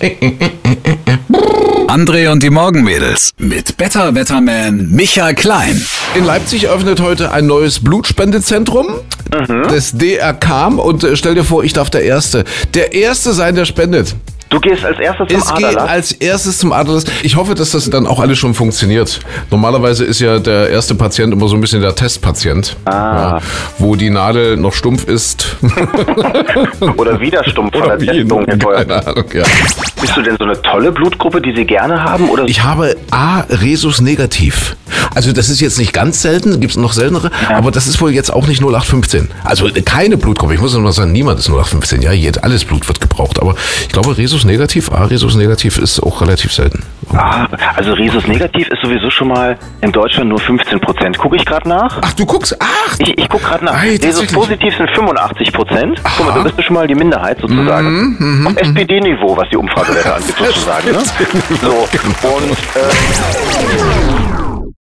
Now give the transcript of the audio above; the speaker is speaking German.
André und die Morgenmädels mit Better Wetterman Michael Klein. In Leipzig öffnet heute ein neues Blutspendezentrum des DRK und äh, stell dir vor, ich darf der Erste, der Erste sein, der spendet. Du gehst als erstes zum Es geht Aderlass. als erstes zum Aderlass. Ich hoffe, dass das dann auch alles schon funktioniert. Normalerweise ist ja der erste Patient immer so ein bisschen der Testpatient, ja, wo die Nadel noch stumpf ist. Oder wieder stumpf von der Testung. Keine Ahnung, ja. Bist du denn so eine tolle Blutgruppe, die sie gerne haben? Oder Ich habe A, Resus negativ. Also das ist jetzt nicht ganz selten, gibt es noch seltenere, aber das ist wohl jetzt auch nicht 0815. Also keine Blutgruppe, ich muss mal sagen, niemand ist 0815, ja, jed- alles Blut wird gebraucht, aber ich glaube Resus negativ, A, Resus negativ ist auch relativ selten. ah, also Rhesus negativ ist sowieso schon mal in Deutschland nur 15 Prozent. Gucke ich gerade nach? Ach, du guckst, ach, Ich, ich gucke gerade nach. Ei, tatsächlich. positiv sind 85 Prozent. Guck mal, da bist du schon mal die Minderheit sozusagen. Mhm, Auf SPD-Niveau, was die Umfragewerte angeht, sozusagen. Ne? So, und äh,